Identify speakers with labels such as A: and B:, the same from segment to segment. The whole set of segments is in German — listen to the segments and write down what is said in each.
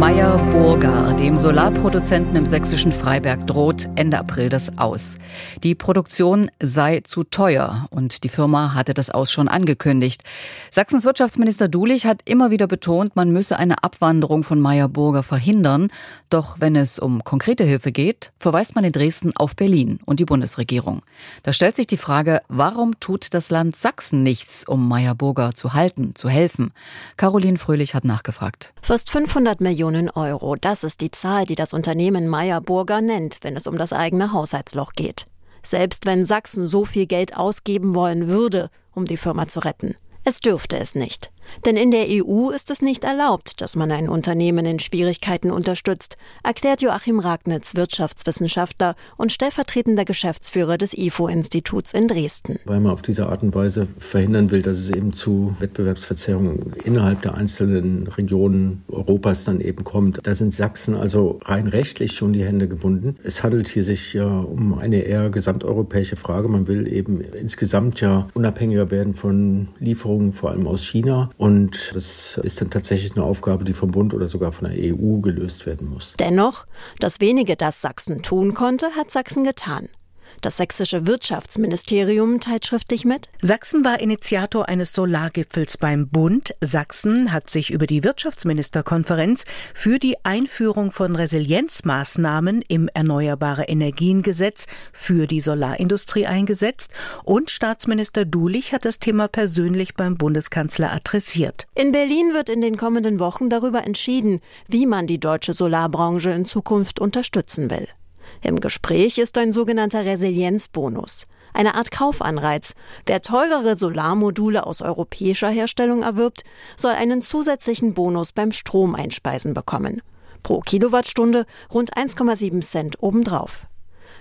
A: Meyer Burger, dem Solarproduzenten im sächsischen Freiberg, droht Ende April das Aus. Die Produktion sei zu teuer und die Firma hatte das Aus schon angekündigt. Sachsens Wirtschaftsminister Dulich hat immer wieder betont, man müsse eine Abwanderung von Meyer Burger verhindern. Doch wenn es um konkrete Hilfe geht, verweist man in Dresden auf Berlin und die Bundesregierung. Da stellt sich die Frage, warum tut das Land Sachsen nichts, um Meyer Burger zu halten, zu helfen? Caroline Fröhlich hat nachgefragt.
B: Fast 500 Millionen Millionen Euro. Das ist die Zahl, die das Unternehmen Meyer Burger nennt, wenn es um das eigene Haushaltsloch geht. Selbst wenn Sachsen so viel Geld ausgeben wollen würde, um die Firma zu retten. Es dürfte es nicht. Denn in der EU ist es nicht erlaubt, dass man ein Unternehmen in Schwierigkeiten unterstützt, erklärt Joachim Ragnitz, Wirtschaftswissenschaftler und stellvertretender Geschäftsführer des IFO-Instituts in Dresden.
C: Weil man auf diese Art und Weise verhindern will, dass es eben zu Wettbewerbsverzerrungen innerhalb der einzelnen Regionen Europas dann eben kommt. Da sind Sachsen also rein rechtlich schon die Hände gebunden. Es handelt hier sich ja um eine eher gesamteuropäische Frage. Man will eben insgesamt ja unabhängiger werden von Lieferungen, vor allem aus China. Und das ist dann tatsächlich eine Aufgabe, die vom Bund oder sogar von der EU gelöst werden muss.
B: Dennoch, das wenige, das Sachsen tun konnte, hat Sachsen getan. Das sächsische Wirtschaftsministerium teilt schriftlich mit.
D: Sachsen war Initiator eines Solargipfels beim Bund. Sachsen hat sich über die Wirtschaftsministerkonferenz für die Einführung von Resilienzmaßnahmen im Erneuerbare Energiengesetz für die Solarindustrie eingesetzt und Staatsminister Dulich hat das Thema persönlich beim Bundeskanzler adressiert.
B: In Berlin wird in den kommenden Wochen darüber entschieden, wie man die deutsche Solarbranche in Zukunft unterstützen will. Im Gespräch ist ein sogenannter Resilienzbonus, eine Art Kaufanreiz. Wer teurere Solarmodule aus europäischer Herstellung erwirbt, soll einen zusätzlichen Bonus beim Stromeinspeisen bekommen. Pro Kilowattstunde rund 1,7 Cent obendrauf.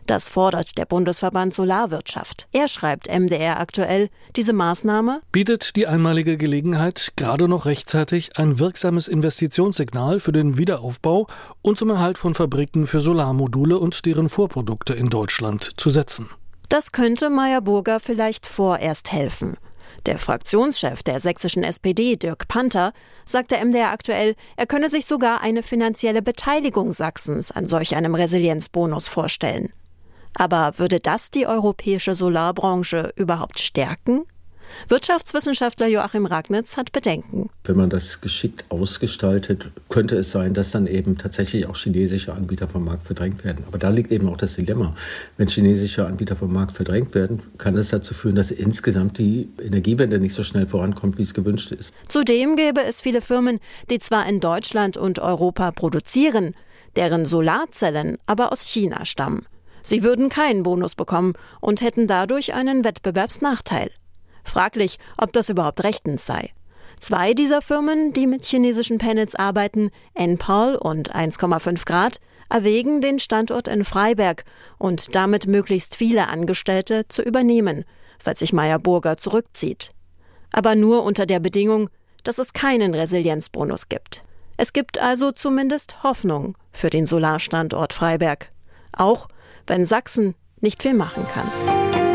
B: Das fordert der Bundesverband Solarwirtschaft. Er schreibt MDR aktuell, diese Maßnahme
E: bietet die einmalige Gelegenheit, gerade noch rechtzeitig ein wirksames Investitionssignal für den Wiederaufbau und zum Erhalt von Fabriken für Solarmodule und deren Vorprodukte in Deutschland zu setzen.
B: Das könnte Meyer Burger vielleicht vorerst helfen. Der Fraktionschef der sächsischen SPD, Dirk Panther, sagte MDR aktuell, er könne sich sogar eine finanzielle Beteiligung Sachsens an solch einem Resilienzbonus vorstellen. Aber würde das die europäische Solarbranche überhaupt stärken? Wirtschaftswissenschaftler Joachim Ragnitz hat Bedenken.
C: Wenn man das geschickt ausgestaltet, könnte es sein, dass dann eben tatsächlich auch chinesische Anbieter vom Markt verdrängt werden. Aber da liegt eben auch das Dilemma. Wenn chinesische Anbieter vom Markt verdrängt werden, kann das dazu führen, dass insgesamt die Energiewende nicht so schnell vorankommt, wie es gewünscht ist.
B: Zudem gäbe es viele Firmen, die zwar in Deutschland und Europa produzieren, deren Solarzellen aber aus China stammen. Sie würden keinen Bonus bekommen und hätten dadurch einen Wettbewerbsnachteil. Fraglich, ob das überhaupt rechtens sei. Zwei dieser Firmen, die mit chinesischen Panels arbeiten, Enpal und 1,5 Grad, erwägen, den Standort in Freiberg und damit möglichst viele Angestellte zu übernehmen, falls sich Meyer Burger zurückzieht. Aber nur unter der Bedingung, dass es keinen Resilienzbonus gibt. Es gibt also zumindest Hoffnung für den Solarstandort Freiberg. Auch wenn Sachsen nicht viel machen kann.